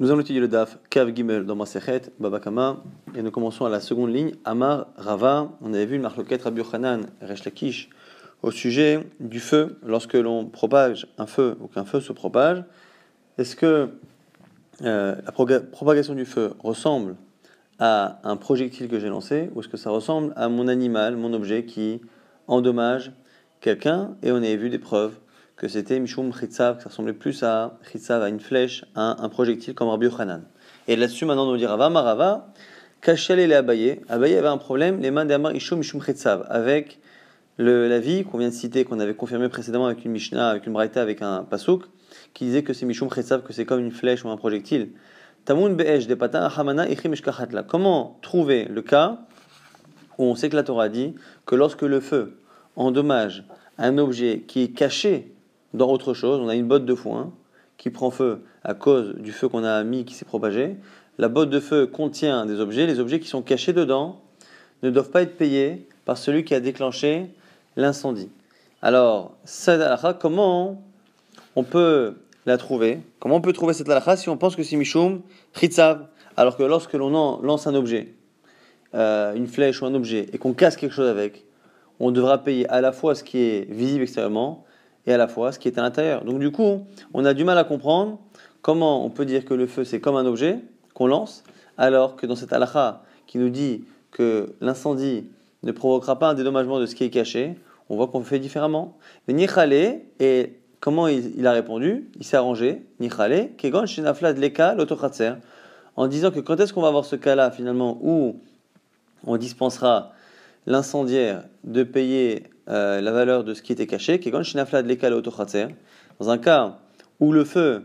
Nous allons étudier le DAF Kav Gimel dans Masechet Babakama et nous commençons à la seconde ligne Amar Rava. On avait vu le Marloket Rabbi Yochanan Resh au sujet du feu lorsque l'on propage un feu ou qu'un feu se propage. Est-ce que euh, la propagation du feu ressemble à un projectile que j'ai lancé ou est-ce que ça ressemble à mon animal, mon objet qui endommage quelqu'un? Et on avait vu des preuves que c'était Mishum Chitzav, que ça ressemblait plus à Chitzav, à une flèche, à un projectile comme Rabbi Yochanan. Et là-dessus, maintenant, nous dit Rava Marava, Kachel et Abaye. Abaye avait un problème, les mains d'Amar Ishum Mishum Chitzav, avec le, la vie qu'on vient de citer, qu'on avait confirmé précédemment avec une Mishnah, avec une Braïta, avec un Pasuk, qui disait que c'est Mishum Chitzav, que c'est comme une flèche ou un projectile. Tamun Be'esh, Comment trouver le cas où on sait que la Torah dit que lorsque le feu endommage un objet qui est caché dans autre chose. On a une botte de foin qui prend feu à cause du feu qu'on a mis qui s'est propagé. La botte de feu contient des objets. Les objets qui sont cachés dedans ne doivent pas être payés par celui qui a déclenché l'incendie. Alors, cette halakha, comment on peut la trouver? Comment on peut trouver cette halakha si on pense que c'est Mishum Chitzav Alors que lorsque l'on lance un objet, euh, une flèche ou un objet, et qu'on casse quelque chose avec, on devra payer à la fois ce qui est visible extérieurement et à la fois ce qui est à l'intérieur. Donc du coup, on a du mal à comprendre comment on peut dire que le feu c'est comme un objet qu'on lance, alors que dans cette halakha qui nous dit que l'incendie ne provoquera pas un dédommagement de ce qui est caché, on voit qu'on fait différemment. Mais Nichale, et comment il, a répondu? Il s'est arrangé, Nichale, Kegon Shinafla Leka l'Autochatser, en disant que quand est-ce qu'on va avoir ce cas-là finalement où on dispensera l'incendiaire de payer euh, la valeur de ce qui était caché, dans un cas où le feu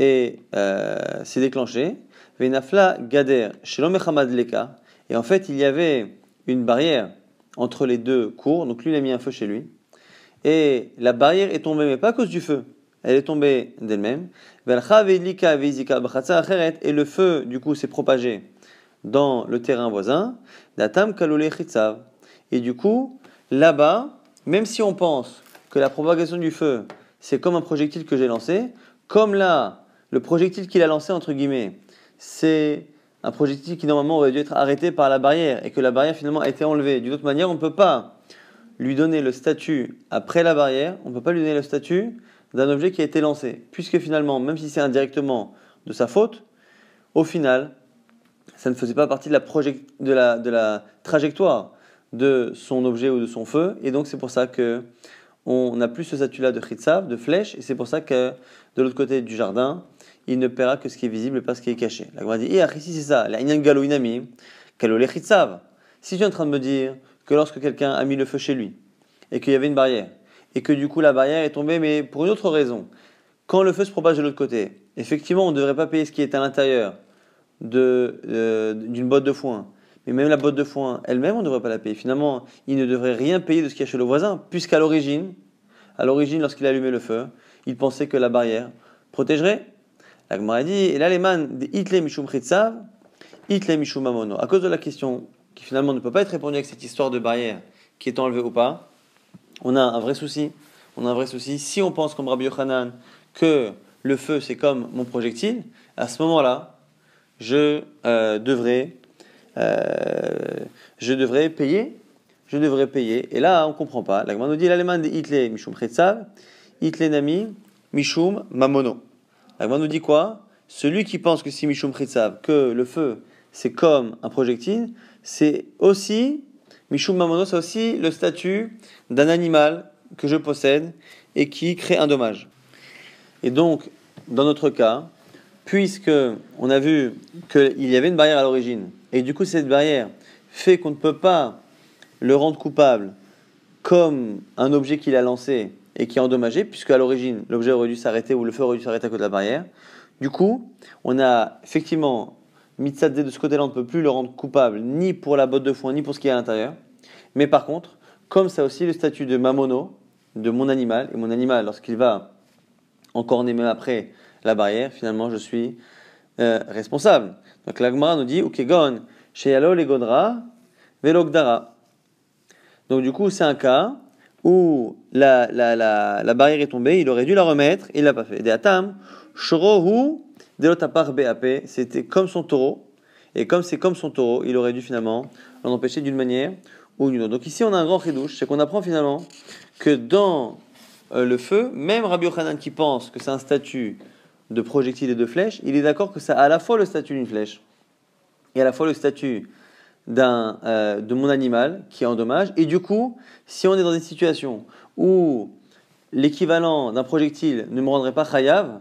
euh, s'est déclenché, gader leka, et en fait il y avait une barrière entre les deux cours, donc lui il a mis un feu chez lui, et la barrière est tombée, mais pas à cause du feu, elle est tombée d'elle-même, et le feu du coup s'est propagé dans le terrain voisin, et du coup, là-bas, même si on pense que la propagation du feu, c'est comme un projectile que j'ai lancé, comme là, le projectile qu'il a lancé, entre guillemets, c'est un projectile qui normalement aurait dû être arrêté par la barrière et que la barrière finalement a été enlevée. D'une autre manière, on ne peut pas lui donner le statut après la barrière, on ne peut pas lui donner le statut d'un objet qui a été lancé. Puisque finalement, même si c'est indirectement de sa faute, au final, ça ne faisait pas partie de la, de la, de la trajectoire de son objet ou de son feu. Et donc c'est pour ça que on n'a plus ce statut-là de chitzav, de flèche, et c'est pour ça que de l'autre côté du jardin, il ne paiera que ce qui est visible et pas ce qui est caché. La Gemara dit, eh, ici c'est ça, la inyan galo inami, le chitzav? Si tu es en train de me dire que lorsque quelqu'un a mis le feu chez lui, et qu'il y avait une barrière, et que du coup la barrière est tombée, mais pour une autre raison, quand le feu se propage de l'autre côté, effectivement on ne devrait pas payer ce qui est à l'intérieur euh, d'une botte de foin, mais même la botte de foin elle-même, on ne devrait pas la payer. Finalement, il ne devrait rien payer de ce qu'il y a chez le voisin, puisqu'à l'origine, à l'origine, lorsqu'il allumait le feu, il pensait que la barrière protégerait. La Gemara dit, et là les man de Hitle Mishum Chitzav, Hitle Mishum Amono. À cause de la question qui finalement ne peut pas être répondue avec cette histoire de barrière qui est enlevée ou pas, on a un vrai souci. On a un vrai souci. Si on pense comme Rabbi Yochanan que le feu c'est comme mon projectile, à ce moment-là, je euh, devrais je devrais payer, je devrais payer. Et là, on ne comprend pas. La nous dit l'allemand de Hitle Mishum Chetzav, Nami Mishum Mamono. La nous dit quoi? Celui qui pense que si Mishum Chetzav, que le feu, c'est comme un projectile, c'est aussi, Mishum Mamono, c'est aussi le statut d'un animal que je possède et qui crée un dommage. Et donc, dans notre cas, puisque on a vu qu'il y avait une barrière à l'origine, et du coup cette barrière fait qu'on ne peut pas le rendre coupable comme un objet qu'il a lancé et qui est endommagé, puisque à l'origine l'objet aurait dû s'arrêter ou le feu aurait dû s'arrêter à cause de la barrière. Du coup, on a effectivement Mitzadze de ce côté-là, on ne peut plus le rendre coupable ni pour la botte de foin ni pour ce qui est à l'intérieur. Mais par contre, comme ça aussi le statut de mamono, de mon animal, et mon animal, lorsqu'il va encore même après la barrière, finalement, je suis euh, responsable. Donc l'agma nous dit Ukegon, Sheyalo legodra, velogdara. Donc du coup, c'est un cas où la, la, la, barrière est tombée, il aurait dû la remettre, il l'a pas fait. De atam, shrohu Delotapar BAP, c'était comme son taureau. Et comme c'est comme son taureau, il aurait dû finalement l'en empêcher d'une manière ou d'une autre. Donc ici, on a un grand ridouche, c'est qu'on apprend finalement que dans euh, le feu, même Rabbi Yochanan qui pense que c'est un statut de projectile et de flèche, il est d'accord que ça a à la fois le statut d'une flèche et à la fois le statut d'un, euh, de mon animal qui est en dommage. Et du coup, si on est dans une situation où l'équivalent d'un projectile ne me rendrait pas chayav,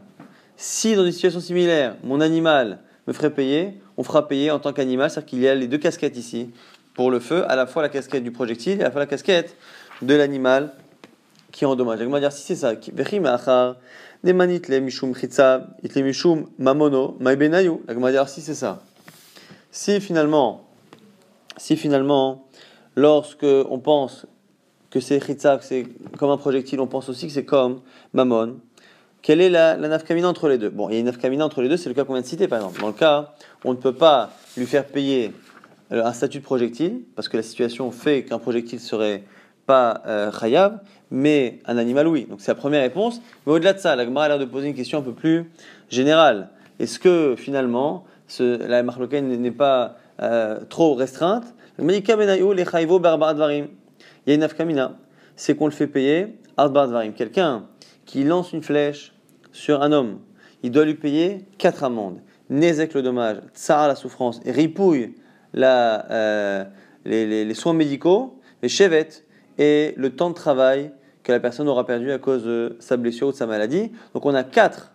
si dans une situation similaire, mon animal me ferait payer, on fera payer en tant qu'animal, c'est-à-dire qu'il y a les deux casquettes ici. Pour le feu, à la fois la casquette du projectile et à la fois la casquette de l'animal qui est en dommage. dire si c'est ça, manit le mishum it le mishum mamono, va dire si c'est ça. Si finalement, si finalement, lorsque on pense que c'est chitzav, que c'est comme un projectile, on pense aussi que c'est comme mamon. Quelle est la, la nafkamina entre les deux? Bon, il y a une nafkamina entre les deux, c'est le cas qu'on vient de citer par exemple. Dans le cas, on ne peut pas lui faire payer euh, un statut de projectile, parce que la situation fait qu'un projectile serait pas euh, chayav, mais un animal oui. Donc c'est la première réponse. Mais au-delà de ça, la Gemara a l'air de poser une question un peu plus générale. Est-ce que finalement, la marloquette n'est pas euh, trop restreinte? Il y a une afkamina, c'est qu'on le fait payer Quelqu'un qui lance une flèche sur un homme, il doit lui payer quatre amendes. Nézek le dommage, tsara la souffrance, ripouille la, euh, les, soins médicaux, les chevettes et le temps de travail que la personne aura perdu à cause de sa blessure ou de sa maladie. Donc on a quatre,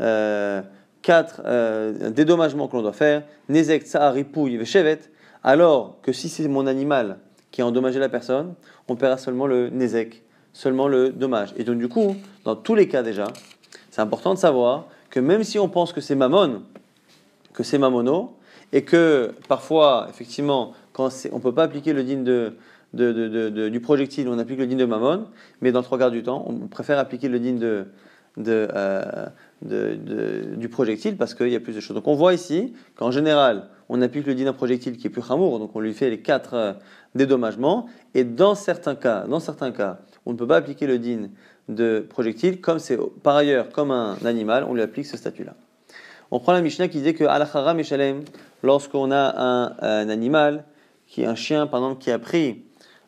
euh, quatre euh, dédommagements que l'on doit faire. Nezek, Tsahar, Ripouille et Chevet. Alors que si c'est mon animal qui a endommagé la personne, on paiera seulement le Nezek, seulement le dommage. Et donc du coup, dans tous les cas déjà, c'est important de savoir que même si on pense que c'est Mammon, que c'est Mamono, et que parfois, effectivement, quand on ne peut pas appliquer le digne de, du projectile, on applique le din de Mammon, mais dans trois quarts du temps, on préfère appliquer le din de, euh, du projectile parce qu'il y a plus de choses. Donc on voit ici qu'en général, on applique le din d'un projectile qui est plus ramour, donc on lui fait les quatre euh, dédommagements, et dans certains cas, dans certains cas, on ne peut pas appliquer le din de projectile, comme c'est par ailleurs comme un animal, on lui applique ce statut-là. On prend la Mishnah qui disait que Mishalem, lorsqu'on a un, un, animal, qui est un chien par exemple, qui a pris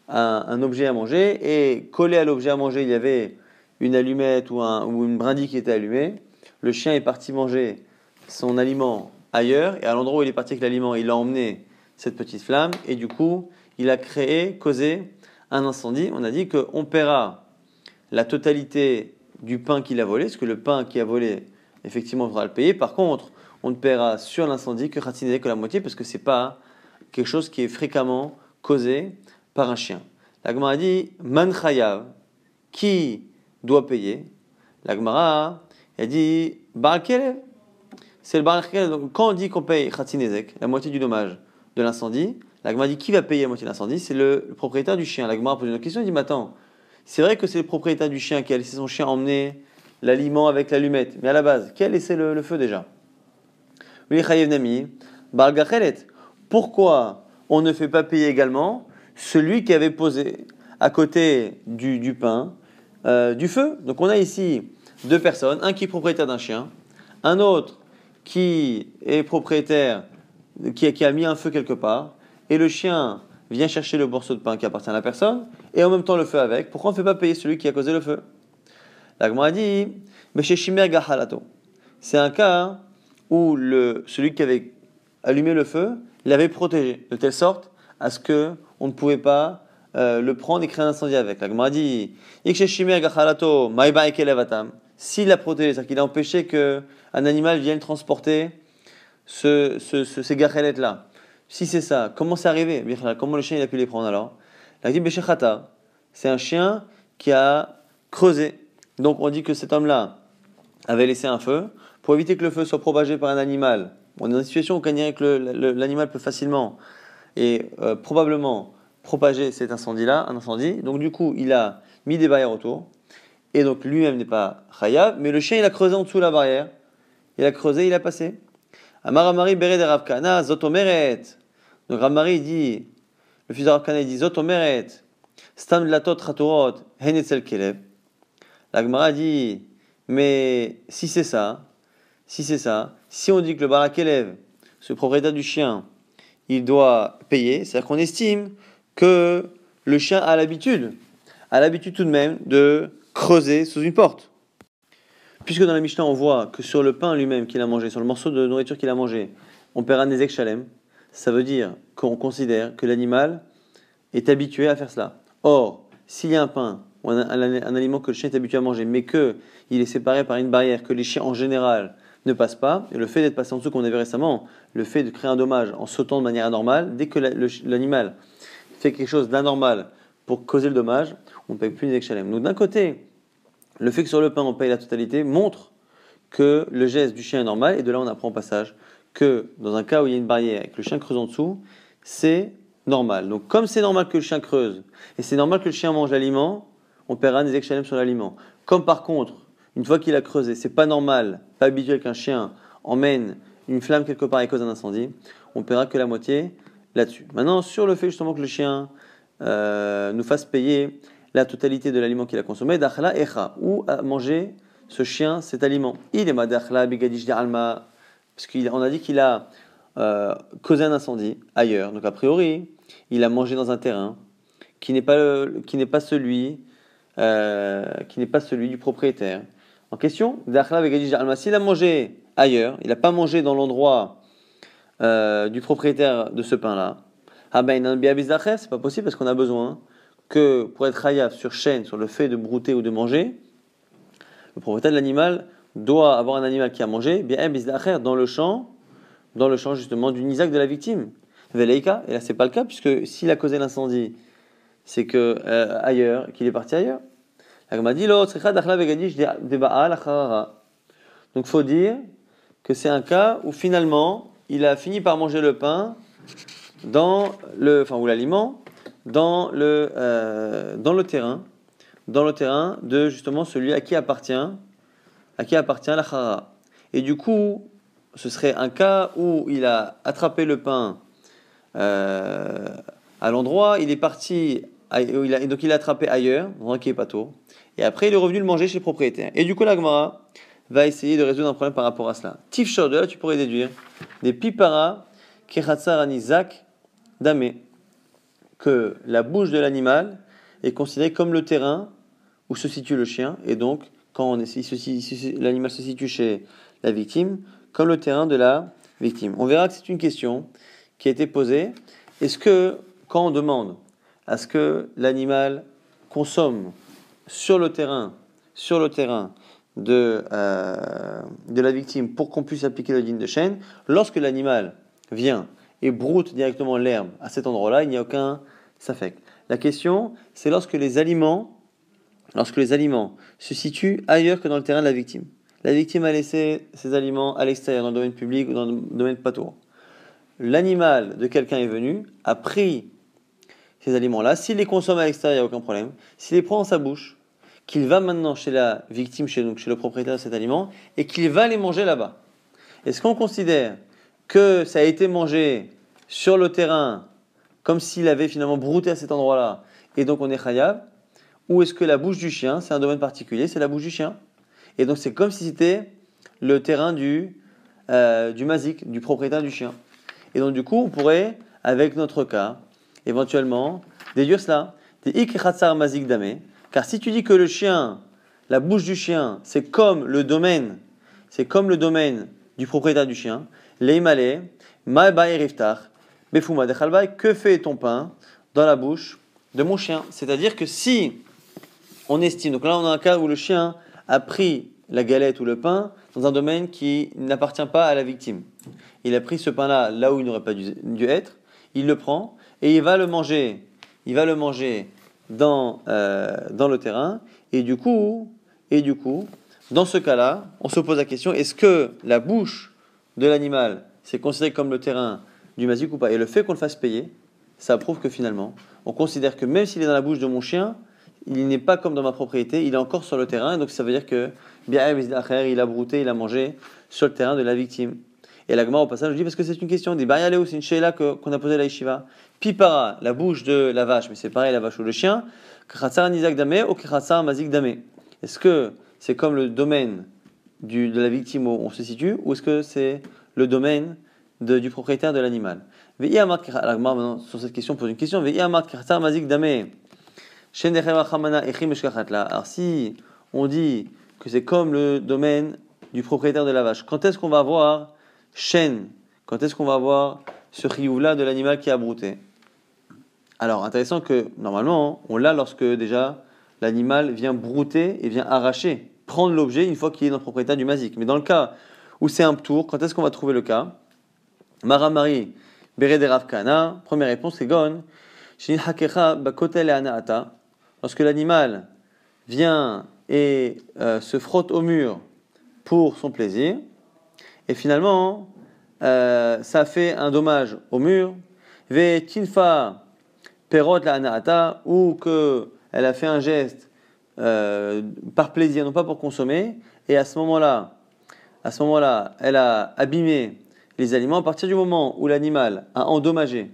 un, objet à manger et collé à l'objet à manger, il y avait une allumette ou, un, ou une brindille qui était allumée. Le chien est parti manger son aliment ailleurs et à l'endroit où il est parti avec l'aliment, il a emmené cette petite flamme et du coup, il a créé, causé un incendie. On a dit qu'on paiera la totalité du pain qu'il a volé, parce que le pain qui a volé, effectivement, il faudra le payer. Par contre, on ne paiera sur l'incendie que que la moitié, parce que c'est pas quelque chose qui est fréquemment causé par un chien. La a dit Man qui doit payer? La Gemara a dit Baal C'est le Baal Donc quand on dit qu'on paye Khatinezek, la moitié du dommage de l'incendie, la Gemara dit qui va payer la moitié de l'incendie? C'est le, propriétaire du chien. La Gemara pose une question, il dit Mais attends, c'est vrai que c'est le propriétaire du chien qui a laissé son chien emmener l'aliment avec l'allumette. Mais à la base, qui a laissé le, feu déjà? Pourquoi on ne fait pas payer également celui qui avait posé à côté du, pain euh, du feu. Donc on a ici deux personnes, un qui est propriétaire d'un chien, un autre qui est propriétaire, qui, a mis un feu quelque part, et le chien vient chercher le morceau de pain qui appartient à la personne, et en même temps le feu avec. Pourquoi on ne fait pas payer celui qui a causé le feu? La a dit, mais chez Gahalato, c'est un cas où celui qui avait allumé le feu l'avait protégé, de telle sorte à ce que on ne pouvait pas euh, le prendre et créer un incendie avec. La Gemara dit S'il l'a protégé, c'est-à-dire qu'il a empêché qu'un animal vienne transporter ce, ce, ces gachelettes-là. Si c'est ça, comment c'est arrivé? Comment le chien il a pu les prendre alors? La dit c'est un chien qui a creusé. Donc on dit que cet homme-là avait laissé un feu pour éviter que le feu soit propagé par un animal. On est dans une situation où l'animal peut facilement et euh, probablement propager cet incendie-là, un incendie. Donc du coup, il a mis des barrières autour. Et donc lui-même n'est pas khayab, mais le chien, il a creusé en dessous la barrière. Il a creusé, il a passé. Amaramari bere de Ravkana, zotomeret. Donc Ramari dit, le fils de Ravkana, dit zotomeret. Stam latot raturot, henetzel kelev. La Gemara dit, mais si c'est ça, si c'est ça, si on dit que le barak élève, ce propriétaire du chien, il doit payer, c'est-à-dire qu'on estime que le chien a l'habitude, a l'habitude tout de même de creuser sous une porte. Puisque dans la Mishnah, on voit que sur le pain lui-même qu'il a mangé, sur le morceau de nourriture qu'il a mangé, on paiera des exchalem, ça veut dire qu'on considère que l'animal est habitué à faire cela. Or, s'il y a un pain ou un, aliment que le chien est habitué à manger, mais qu'il est séparé par une barrière, que les chiens en général ne passent pas, et le fait d'être passé en dessous, qu'on a vu récemment, le fait de créer un dommage en sautant de manière anormale, dès que l'animal fait quelque chose d'anormal pour causer le dommage, on ne paye plus les exchalem. Donc d'un côté, le fait que sur le pain on paye la totalité montre que le geste du chien est normal, et de là on apprend au passage que dans un cas où il y a une barrière et que le chien creuse en dessous, c'est normal. Donc comme c'est normal que le chien creuse, et c'est normal que le chien mange l'aliment, on paiera des exchalem sur l'aliment. Comme par contre, une fois qu'il a creusé, c'est pas normal, pas habituel qu'un chien emmène une flamme quelque part et cause un incendie, on paiera que la moitié là-dessus. Maintenant, sur le fait justement que le chien euh, nous fasse payer la totalité de l'aliment qu'il a consommé, d'achla echa, ou à manger ce chien cet aliment? Il est madachla bigadish alma, parce qu'on a dit qu'il a euh, causé un incendie ailleurs. Donc a priori, il a mangé dans un terrain qui n'est pas, pas celui euh, qui n'est pas celui du propriétaire. En question, s'il a mangé ailleurs, il n'a pas mangé dans l'endroit euh, du propriétaire de ce pain-là, ah ben, c'est pas possible parce qu'on a besoin que pour être hayaf sur chaîne, sur le fait de brouter ou de manger, le propriétaire de l'animal doit avoir un animal qui a mangé, bien dans le champ, dans le champ justement du nisak de la victime. Veleika, et là c'est pas le cas, puisque s'il a causé l'incendie, c'est que euh, ailleurs, qu'il est parti ailleurs. Donc faut dire que c'est un cas où finalement il a fini par manger le pain dans le, enfin ou l'aliment dans le, euh, dans le terrain, dans le terrain de justement celui à qui appartient, à qui appartient la chara. Et du coup, ce serait un cas où il a attrapé le pain euh, à l'endroit, il est parti, il a, donc il l'a attrapé ailleurs, dans un qui est pas tôt, et après il est revenu le manger chez le propriétaire. Et du coup, l'agmara va essayer de résoudre un problème par rapport à cela. Tifshor, de là tu pourrais déduire des pipara kechatzar anizak dame que la bouche de l'animal est considérée comme le terrain où se situe le chien, et donc quand l'animal se situe chez la victime, comme le terrain de la victime. On verra que c'est une question qui a été posée. Est-ce que quand on demande à ce que l'animal consomme sur le terrain, sur le terrain de, euh, de la victime pour qu'on puisse appliquer le digne de chaîne, lorsque l'animal vient et broute directement l'herbe à cet endroit-là, il n'y a aucun safek. La question, c'est lorsque les aliments, lorsque les aliments se situent ailleurs que dans le terrain de la victime. La victime a laissé ses aliments à l'extérieur, dans le domaine public ou dans le domaine patour. L'animal de quelqu'un est venu, a pris ces aliments-là. S'il les consomme à l'extérieur, il n'y a aucun problème. S'il les prend dans sa bouche, qu'il va maintenant chez la victime, chez, donc chez le propriétaire de cet aliment, et qu'il va les manger là-bas. Est-ce qu'on considère que ça a été mangé sur le terrain, comme s'il avait finalement brouté à cet endroit-là, et donc on est khayab, ou est-ce que la bouche du chien, c'est un domaine particulier, c'est la bouche du chien? Et donc c'est comme si c'était le terrain du, euh, du mazik, du propriétaire du chien. Et donc du coup, on pourrait, avec notre cas, éventuellement, déduire cela. Des mazik dame. Car si tu dis que le chien, la bouche du chien, c'est comme le domaine, c'est comme le domaine du propriétaire du chien, Leimale, Riftar, Befuma que fait ton pain dans la bouche de mon chien? C'est-à-dire que si on estime, donc là on a un cas où le chien a pris la galette ou le pain dans un domaine qui n'appartient pas à la victime. Il a pris ce pain-là là où il n'aurait pas dû, être, il le prend et il va le manger, il va le manger dans, euh, dans le terrain et du coup, et du coup, dans ce cas-là, on se pose la question est-ce que la bouche de l'animal, c'est considéré comme le terrain du mazik ou pas? Et le fait qu'on le fasse payer, ça prouve que finalement, on considère que même s'il est dans la bouche de mon chien, il n'est pas comme dans ma propriété, il est encore sur le terrain. Donc ça veut dire que il a brouté, il a mangé sur le terrain de la victime. Et l'agma au passage je dis parce que c'est une question des c'est une sheila qu'on a posé la yeshiva. Pipara, la bouche de la vache, mais c'est pareil la vache ou le chien. Nizak ou mazik. Est-ce que c'est comme le domaine de la victime où on se situe, ou est-ce que c'est le domaine du propriétaire de l'animal? Alors, sur cette question, on pose une question. Alors, si on dit que c'est comme le domaine du propriétaire de la vache, quand est-ce qu'on va voir chaîne Quand est-ce qu'on va voir ce riouf-là de l'animal qui a brouté? Alors, intéressant que normalement, on l'a lorsque déjà l'animal vient brouter et vient arracher, prendre l'objet une fois qu'il est dans le propriétaire du mazik. Mais dans le cas où c'est un tour, quand est-ce qu'on va trouver le cas? Maramari, Bere de Ravkana, première réponse, c'est Gon. Lorsque l'animal vient et euh, se frotte au mur pour son plaisir, et finalement, euh, ça fait un dommage au mur, ve tinfa perot la anaata, ou qu'elle a fait un geste euh, par plaisir, non pas pour consommer, et à ce moment-là, à ce moment-là, elle a abîmé les aliments. À partir du moment où l'animal a endommagé,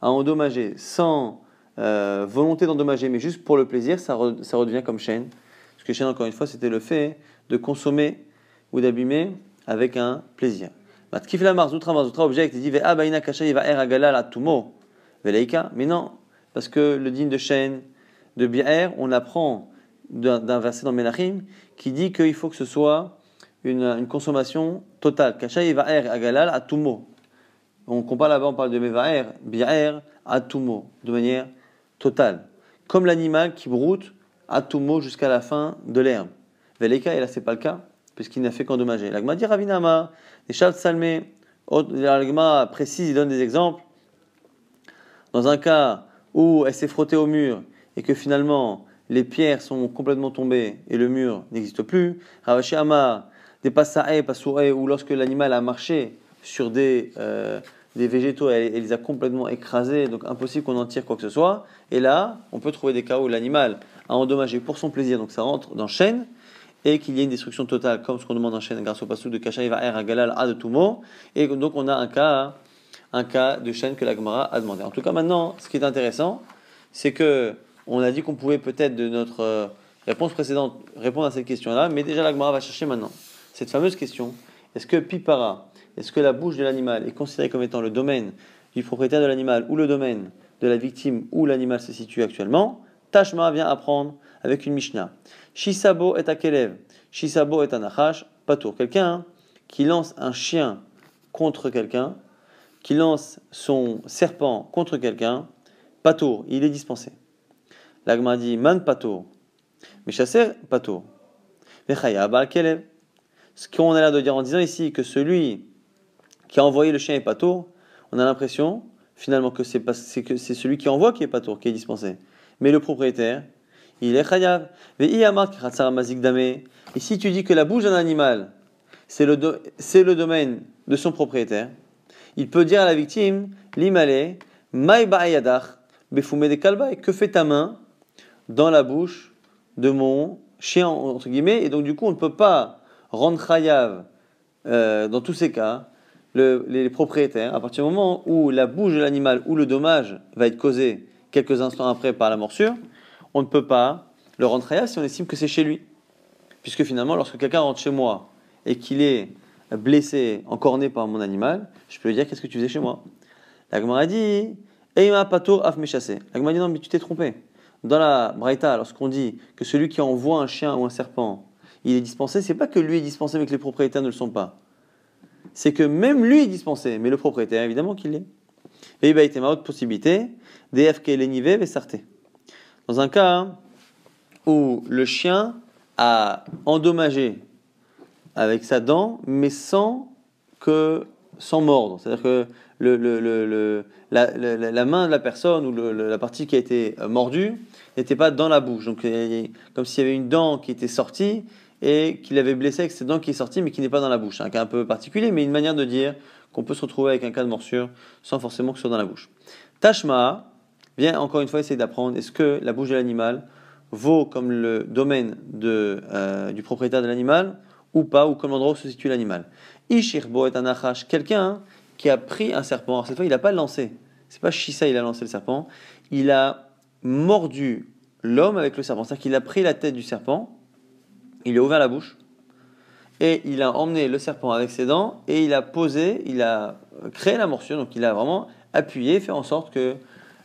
a endommagé sans euh, volonté d'endommager, mais juste pour le plaisir, ça, ça redevient comme chaîne. Parce que chaîne, encore une fois, c'était le fait de consommer ou d'abîmer avec un plaisir. mais non, parce que le digne de chaîne de bi'er, on apprend d'un verset dans Menachim qui dit qu'il faut que ce soit une, consommation totale. Kashay va'er agalal atumo. On compare là-bas, on parle de mevaer, bi'er, atumo, de manière totale. Comme l'animal qui broute atumo jusqu'à la fin de l'herbe. Veleka, et là c'est pas le cas, puisqu'il n'a fait qu'endommager. L'agma dit Ravinama, les chalts salmés, l'agma précise, il donne des exemples. Dans un cas où elle s'est frottée au mur et que finalement les pierres sont complètement tombées et le mur n'existe plus, Ravashi Amar, des passae, passouré, ou lorsque l'animal a marché sur des, euh, des végétaux et, les a complètement écrasés, donc impossible qu'on en tire quoi que ce soit. Et là, on peut trouver des cas où l'animal a endommagé pour son plaisir, donc ça rentre dans chaîne, et qu'il y ait une destruction totale, comme ce qu'on demande en chaîne grâce au passou de Kashaï à Galal A de Toumo, et donc on a un cas, un cas de chaîne que la Gemara a demandé. En tout cas, maintenant, ce qui est intéressant, c'est que on a dit qu'on pouvait peut-être de notre euh, réponse précédente répondre à cette question-là, mais déjà la Gemara va chercher maintenant cette fameuse question est-ce que pipara, est-ce que la bouche de l'animal est considérée comme étant le domaine du propriétaire de l'animal ou le domaine de la victime où l'animal se situe actuellement? Tashma vient apprendre avec une Mishnah. Shisabo est à Kelev, Shisabo est un Nachash, Patour. Quelqu'un qui lance un chien contre quelqu'un, qui lance son serpent contre quelqu'un, Patour, il est dispensé. L'agma dit Man Patour, mais chasser Patour. Baal Kelev ce qu'on a l'air de dire en disant ici que celui qui a envoyé le chien est pas tour, on a l'impression finalement que c'est celui qui envoie qui est pas tour, qui est dispensé. Mais le propriétaire, il est chayav. Et si tu dis que la bouche d'un animal, c'est le, le domaine de son propriétaire, il peut dire à la victime, l'imale, mai de que fait ta main dans la bouche de mon chien, entre guillemets, et donc du coup on ne peut pas rendre chayav, euh, dans tous ces cas, les, propriétaires, à partir du moment où la bouche de l'animal ou le dommage va être causé quelques instants après par la morsure, on ne peut pas le rendre chayav si on estime que c'est chez lui. Puisque finalement, lorsque quelqu'un rentre chez moi et qu'il est blessé, encorné par mon animal, je peux lui dire qu'est-ce que tu faisais chez moi? La Gemara dit Eima patour af méchassé. La Gemara dit non, mais tu t'es trompé. Dans la Braïta, lorsqu'on dit que celui qui envoie un chien ou un serpent il est dispensé, c'est pas que lui est dispensé mais que les propriétaires ne le sont pas. C'est que même lui est dispensé, mais le propriétaire évidemment qu'il l'est. Et il va être ma autre possibilité, DFK lénivé sarté. Dans un cas où le chien a endommagé avec sa dent, mais sans que sans mordre. C'est-à-dire que la, main de la personne ou la partie qui a été mordue n'était pas dans la bouche. Donc, comme s'il y avait une dent qui était sortie et qu'il avait blessé avec cette dent qui est sortie mais qui n'est pas dans la bouche. Un cas un peu particulier, mais une manière de dire qu'on peut se retrouver avec un cas de morsure sans forcément que ce soit dans la bouche. Tashma vient encore une fois essayer d'apprendre est-ce que la bouche de l'animal vaut comme le domaine euh, du propriétaire de l'animal ou pas, ou comme l'endroit où se situe l'animal. Ishirbo est un achash, quelqu'un qui a pris un serpent. Alors cette fois, il n'a pas lancé. C'est pas Shisa, il a lancé le serpent. Il a mordu l'homme avec le serpent. C'est-à-dire qu'il a pris la tête du serpent il a ouvert la bouche et il a emmené le serpent avec ses dents et il a posé, il a créé la morsure, donc il a vraiment appuyé, fait en sorte que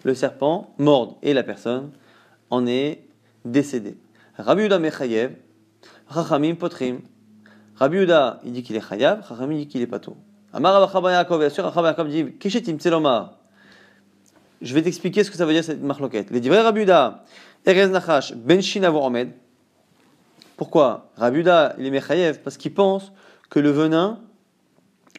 le serpent morde et la personne en est décédée. Rabbi Chachamim Potrim. Rabbi Uda, il dit qu'il est Chayav, Chachamim dit qu'il est pato. Amar Rabbi Yaakov, bien sûr, Rabbi Yaakov dit Keshetim Tselomar. Je vais t'expliquer ce que ça veut dire cette marloquette. Les vrais Rabbi Uda, Erez Nachash, Ben Shinavo Omed. Pourquoi? Rabuda, il est Mechayev parce qu'il pense que le venin,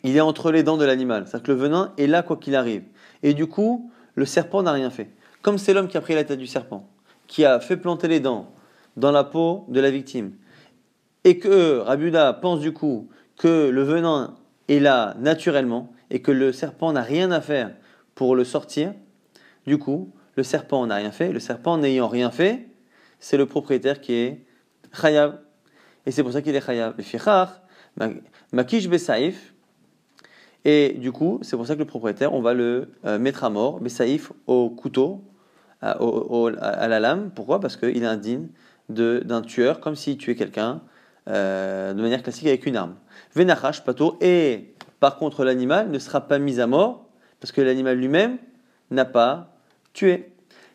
il est entre les dents de l'animal. C'est-à-dire que le venin est là quoi qu'il arrive. Et du coup, le serpent n'a rien fait. Comme c'est l'homme qui a pris la tête du serpent, qui a fait planter les dents dans la peau de la victime, et que Rabuda pense du coup que le venin est là naturellement, et que le serpent n'a rien à faire pour le sortir, du coup, le serpent n'a rien fait. Le serpent n'ayant rien fait, c'est le propriétaire qui est chayav. Et c'est pour ça qu'il est chayav. makish besaif. Et du coup, c'est pour ça que le propriétaire, on va le euh, mettre à mort, besaif, au couteau, à, à, la lame. Pourquoi? Parce qu'il est indigne d'un tueur, comme s'il tuait quelqu'un euh, de manière classique avec une arme. Venachash, pato. Et par contre, l'animal ne sera pas mis à mort, parce que l'animal lui-même n'a pas tué.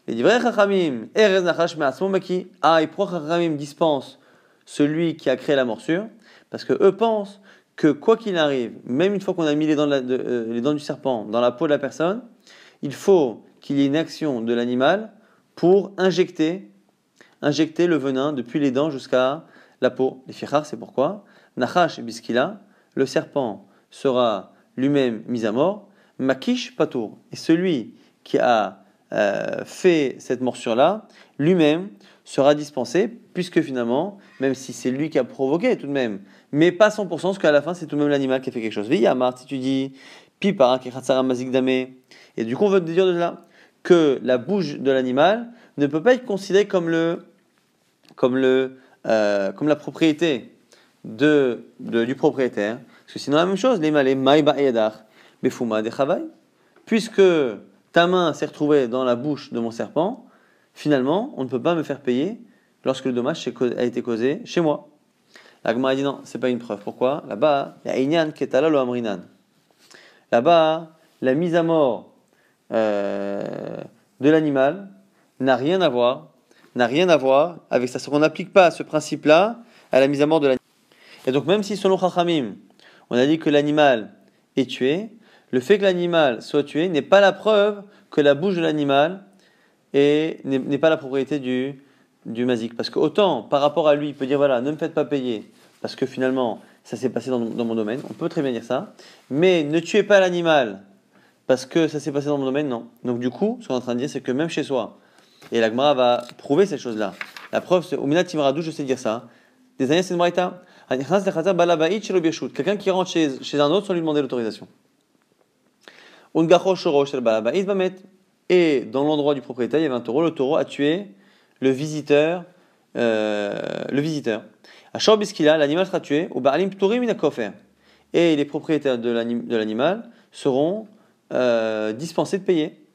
Les vrais Chachamim, Erez Nachash Maki, ah, et pourquoi Chachamim dispense celui qui a créé la morsure? Parce que eux pensent que quoi qu'il arrive, même une fois qu'on a mis les dents, euh, les dents, du serpent dans la peau de la personne, il faut qu'il y ait une action de l'animal pour injecter, injecter le venin depuis les dents jusqu'à la peau. Les fichar, c'est pourquoi Nachash Biskila, le serpent sera lui-même mis à mort, Makish Patour. Et celui qui a euh, fait cette morsure-là, lui-même sera dispensé, puisque finalement, même si c'est lui qui a provoqué tout de même, mais pas 100%, parce qu'à la fin, c'est tout de même l'animal qui a fait quelque chose. Viyamar, si tu dis, pipara, mazik et du coup, on veut dire de là que la bouche de l'animal ne peut pas être considérée comme, le, comme, le, euh, comme la propriété de, du propriétaire, parce que sinon, la même chose, les malais, puisque ta main s'est retrouvée dans la bouche de mon serpent, finalement, on ne peut pas me faire payer lorsque le dommage a été causé chez moi. La a dit non, c'est pas une preuve. Pourquoi? Là-bas. Là-bas, la mise à mort euh, de l'animal n'a rien à voir, n'a rien à voir avec ça. On n'applique pas ce principe-là à la mise à mort de l'animal. Et donc, même si selon Chachamim, on a dit que l'animal est tué, le fait que l'animal soit tué n'est pas la preuve que la bouche de l'animal n'est pas la propriété du, du mazik. Parce que autant par rapport à lui, il peut dire voilà, ne me faites pas payer, parce que finalement, ça s'est passé dans, mon domaine, on peut très bien dire ça, mais ne tuez pas l'animal, parce que ça s'est passé dans mon domaine, non. Donc du coup, ce qu'on est en train de dire, c'est que même chez soi, et l'agmara va prouver cette chose-là. La preuve, c'est, au Mina Timradou, je sais dire ça, des années, c'est une Quelqu'un qui rentre chez, un autre sans lui demander l'autorisation. Et dans l'endroit du propriétaire, il y avait un taureau. Le taureau a tué le visiteur. Euh, le visiteur. À Shorbiskila, l'animal sera tué. Baalim Et les propriétaires de l'animal seront euh, dispensés de payer.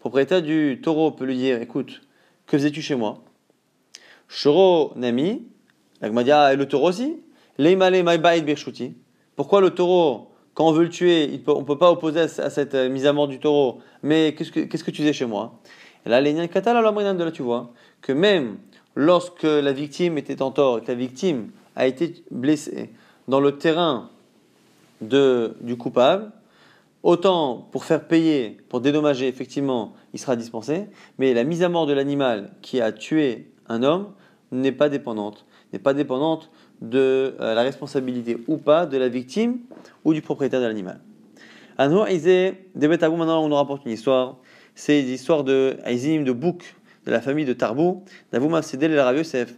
Propriétaire du taureau peut lui dire Écoute, que faisais-tu chez moi? Shoro Nami, et le taureau aussi? Pourquoi le taureau, quand on veut le tuer, on ne peut pas opposer à, cette euh, mise à mort du taureau? Mais qu'est-ce que, qu'est-ce que tu faisais chez moi? Et là, les de là, tu vois, que même lorsque la victime était en tort et que la victime a été blessée dans le terrain de, du coupable, autant pour faire payer, pour dédommager, effectivement, il sera dispensé, mais la mise à mort de l'animal qui a tué un homme n'est pas dépendante, n'est pas dépendante de euh, la responsabilité ou pas de la victime ou du propriétaire de l'animal. Anouar Izé, Debetagou, maintenant on nous rapporte une histoire. C'est l'histoire de Aizim, de Bouk, de la famille de Tarbou, d'Avouma Sedel et Rav Yosef,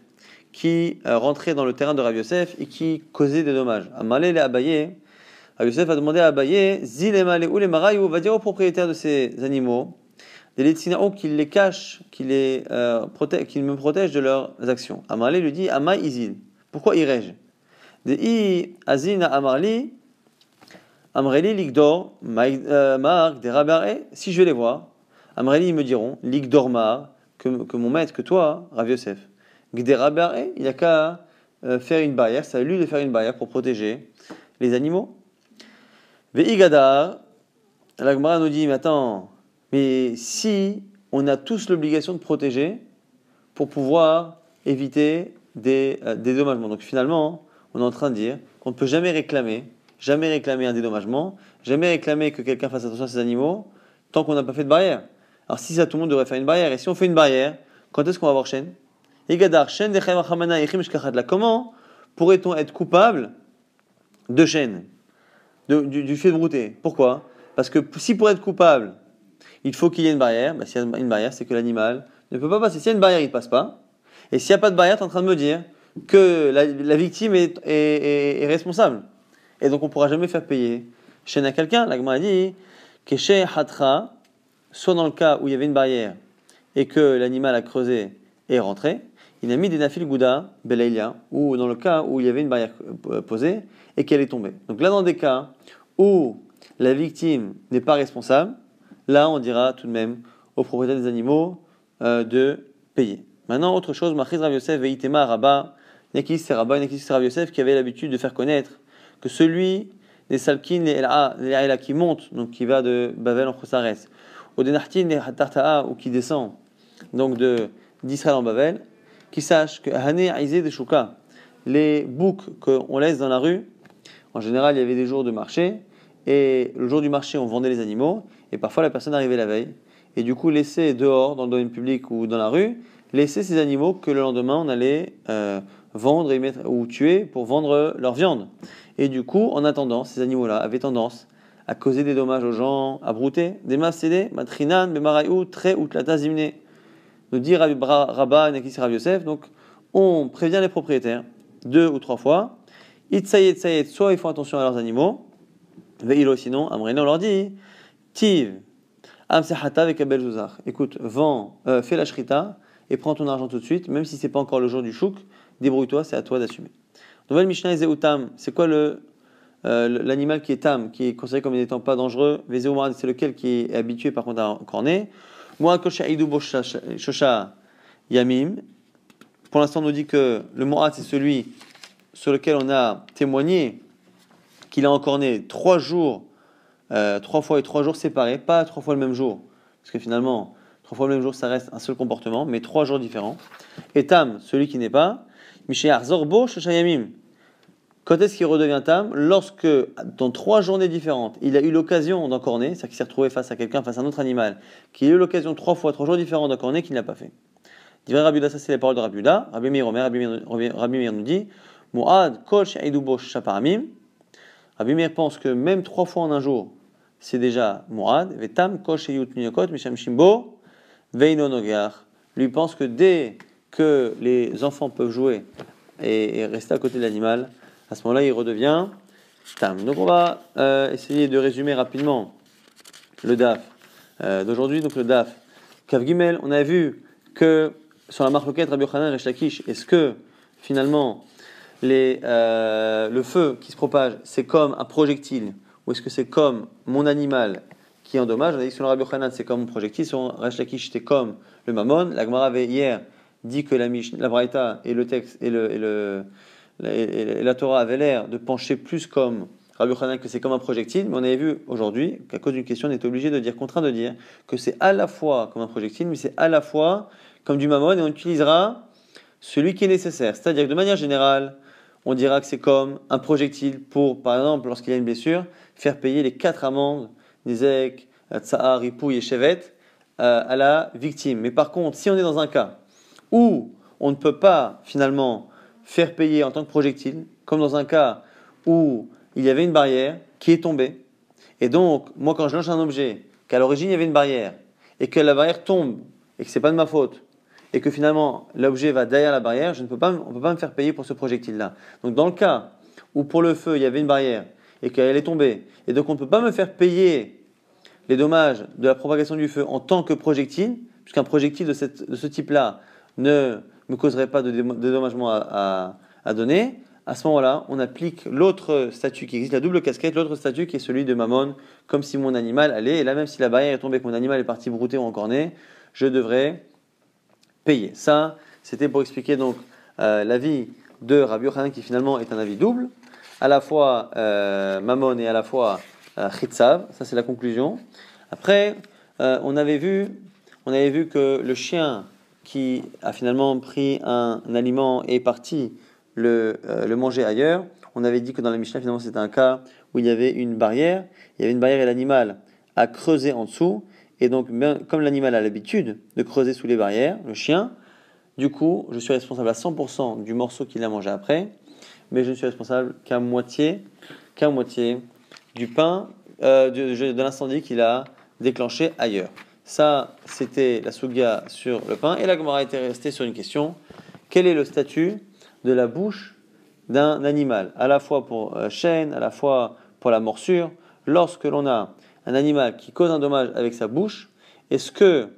qui euh, rentrait dans le terrain de Rav Yosef et qui causait des dommages. Amalé les Abaye, Yosef a demandé à Abaye, Zilema ou les Marayou, va dire au propriétaire de ces animaux, des Letsinao qu'il les cache, qu'il euh, me protège de leurs actions. Amalé lui dit, Amay Izil. Pourquoi irais-je De i azina amarli, amreli ligdor, euh, mark, des si je vais les voir, amreli ils me diront, ligdor mar, que, que mon maître, que toi, Rav Yosef, Gdera il n'y a qu'à euh, faire une barrière, c'est à lui de faire une barrière pour protéger les animaux. Veigadar, la Gemara nous dit, mais attends, mais si on a tous l'obligation de protéger pour pouvoir éviter des euh, dédommagements. Donc finalement, on est en train de dire qu'on ne peut jamais réclamer, jamais réclamer un dédommagement, jamais réclamer que quelqu'un fasse attention à ses animaux tant qu'on n'a pas fait de barrière. Alors si ça, tout le monde devrait faire une barrière. Et si on fait une barrière, quand est-ce qu'on va avoir chaîne? Comment pourrait-on être coupable de chaîne, du, fait de brouter Pourquoi? Parce que si pour être coupable, il faut qu'il y ait une barrière, bah, s'il y a une barrière, c'est que l'animal ne peut pas passer. S'il y a une barrière, il ne passe pas. Et s'il n'y a pas de barrière, tu es en train de me dire que la, victime est, responsable. Et donc on ne pourra jamais faire payer chaîne à quelqu'un. L'agma a dit que chez Hatra, soit dans le cas où il y avait une barrière et que l'animal a creusé et est rentré, il a mis des nafil gouda, belaylia, ou dans le cas où il y avait une barrière euh, posée et qu'elle est tombée. Donc là, dans des cas où la victime n'est pas responsable, là, on dira tout de même au propriétaire des animaux euh, de payer. Maintenant, autre chose, Machiz Rav Yosef, Veitema Rabba, Nekis c'est Rabba, Nekis Rav Yosef, qui avait l'habitude de faire connaître que celui des Salkin, les Ela, qui monte, donc qui va de Bavel en Khosares, au Denartin, les Hatarta'a, ou qui descend, donc de d'Israël en Bavel, qui sache que Hané Aizé de Shuka, les boucs qu'on laisse dans la rue, en général, il y avait des jours de marché, et le jour du marché, on vendait les animaux, et parfois la personne arrivait la veille, et du coup, laissait dehors, dans le domaine public ou dans la rue, laisser ces animaux que le lendemain on allait euh, vendre et mettre, ou tuer pour vendre leur viande. Et du coup, en attendant, ces animaux-là avaient tendance à causer des dommages aux gens, à brouter, des massédés, matrinan, bemaraïou, très ou tlata zimne. Nous dit Rabba, Nakis Rav donc on prévient les propriétaires deux ou trois fois. Itsayet, sayet, soit ils font attention à leurs animaux, veilo sinon, Amrena, on leur dit, tiv, amsehata avec Abel Écoute, vends, euh, fais la shrita, et prends ton argent tout de suite, même si c'est pas encore le jour du chouk, débrouille-toi, c'est à toi d'assumer. Nouvelle Mishnah Ezeutam, c'est quoi le euh, l'animal qui est tam, qui est considéré comme n'étant pas dangereux? C'est lequel qui est habitué par contre à corner. Yamim, pour l'instant on nous dit que le Mo'at c'est celui sur lequel on a témoigné qu'il a encorné trois jours, euh, trois fois et trois jours séparés, pas trois fois le même jour, parce que finalement Trois fois le même jour, ça reste un seul comportement, mais trois jours différents. Et Tam, celui qui n'est pas, Mishéar Zorbo Shashayamim. Quand est-ce qu'il redevient Tam? Lorsque, dans trois journées différentes, il a eu l'occasion d'encorner, c'est-à-dire qu'il s'est retrouvé face à quelqu'un, face à un autre animal, qu'il a eu l'occasion trois fois, trois jours différents d'encorner, qu'il n'a pas fait. Dit Rabiuda, ça c'est les paroles de Rabiuda. Rabbi Meir Rabbi Meir nous dit Mu'ad Kol Sha'idubo Shaparamim. Rabbi Meir pense que même trois fois en un jour, c'est déjà Mu'ad. Vetam Kol Miyokot Misham Shimbo Veinonogar, lui pense que dès que les enfants peuvent jouer et, rester à côté de l'animal, à ce moment-là, il redevient tam. Donc on va euh, essayer de résumer rapidement le DAF euh, d'aujourd'hui. Donc le DAF, Kav Gimel, on a vu que sur la marque Rabbi Yochanan et est-ce que finalement euh, le feu qui se propage, c'est comme un projectile ou est-ce que c'est comme mon animal qui endommage. On a dit que le Rabbi Hanan, c'est comme un projectile. Sur Rash Lakish, c'était comme le Mammon. La Gemara avait hier dit que la, la Braïta et le texte et, le, et, la, Torah avaient l'air de pencher plus comme Rabbi Hanan que c'est comme un projectile. Mais on avait vu aujourd'hui qu'à cause d'une question, on est obligé de dire, contraint de dire que c'est à la fois comme un projectile, mais c'est à la fois comme du Mammon et on utilisera celui qui est nécessaire. C'est-à-dire que de manière générale, on dira que c'est comme un projectile pour, par exemple, lorsqu'il y a une blessure, faire payer les quatre amendes Nizek, Tsahar, Ripouille et Chevet euh, à la victime. Mais par contre, si on est dans un cas où on ne peut pas finalement faire payer en tant que projectile, comme dans un cas où il y avait une barrière qui est tombée, et donc moi quand je lance un objet, qu'à l'origine il y avait une barrière, et que la barrière tombe, et que c'est pas de ma faute, et que finalement l'objet va derrière la barrière, je ne peux pas, on ne peut pas me faire payer pour ce projectile-là. Donc dans le cas où pour le feu il y avait une barrière et qu'elle est tombée. Et donc on ne peut pas me faire payer les dommages de la propagation du feu en tant que projectile, puisqu'un projectile de, ce type-là ne me causerait pas de dédommagement à, donner. À ce moment-là, on applique l'autre statut qui existe, la double casquette, l'autre statut qui est celui de Mammon, comme si mon animal allait, et là même si la barrière est tombée, que mon animal est parti brouter ou encorné, je devrais payer. Ça, C'était pour expliquer donc euh, l'avis de Rabbi Yochanan qui finalement est un avis double, à la fois euh, Mammon et à la fois euh, Chitzav. Ça c'est la conclusion. Après, euh, on avait vu, on avait vu que le chien qui a finalement pris un, aliment et est parti le, le, manger ailleurs, on avait dit que dans la Mishnah finalement c'était un cas où il y avait une barrière, il y avait une barrière et l'animal a creusé en dessous et donc, comme l'animal a l'habitude de creuser sous les barrières, le chien, du coup, je suis responsable à 100% du morceau qu'il a mangé après, mais je ne suis responsable qu'à moitié, moitié du pain, euh, de, l'incendie qu'il a déclenché ailleurs. Ça, c'était la souga sur le pain, et la Gemara était restée sur une question. Quel est le statut de la bouche d'un animal, à la fois pour euh, chaîne, à la fois pour la morsure, lorsque l'on a un animal qui cause un dommage avec sa bouche, est-ce que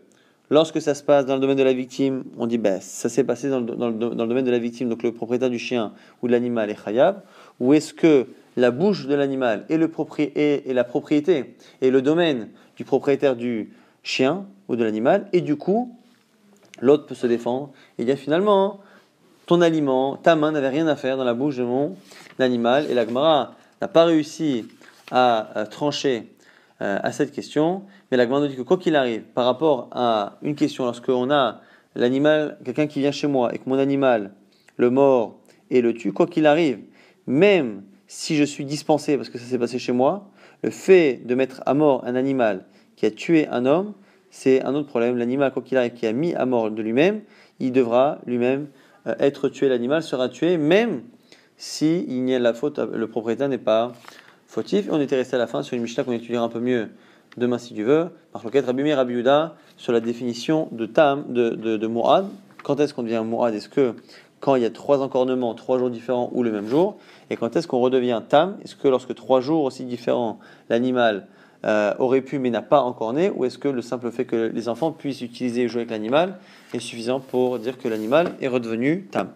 lorsque ça se passe dans le domaine de la victime, on dit ben, ça s'est passé dans le, domaine de la victime, donc le propriétaire du chien ou de l'animal est khayab, ou est-ce que la bouche de l'animal et, la propriété et le domaine du propriétaire du chien ou de l'animal, et du coup, l'autre peut se défendre et dire finalement, ton aliment, ta main n'avait rien à faire dans la bouche de mon animal, et la Gemara n'a pas réussi à trancher euh, à cette question. Mais la nous dit que quoi qu'il arrive, par rapport à une question, lorsqu'on a l'animal, quelqu'un qui vient chez moi et que mon animal le mord et le tue, quoi qu'il arrive, même si je suis dispensé parce que ça s'est passé chez moi, le fait de mettre à mort un animal qui a tué un homme, c'est un autre problème. L'animal, quoi qu'il arrive, qui a mis à mort de lui-même, il devra lui-même euh, être tué. L'animal sera tué, même si il n'y a la faute, le propriétaire n'est pas Et on était resté à la fin sur une Mishnah qu'on étudiera un peu mieux demain si tu veux. Le Rabbi Rabbi sur la définition de Tam, de, de, de Quand est-ce qu'on devient Mourad Est-ce que quand il y a trois encornements, trois jours différents ou le même jour Et quand est-ce qu'on redevient Tam Est-ce que lorsque trois jours aussi différents, l'animal euh, aurait pu mais n'a pas encorné Ou est-ce que le simple fait que les enfants puissent utiliser et jouer avec l'animal est suffisant pour dire que l'animal est redevenu Tam?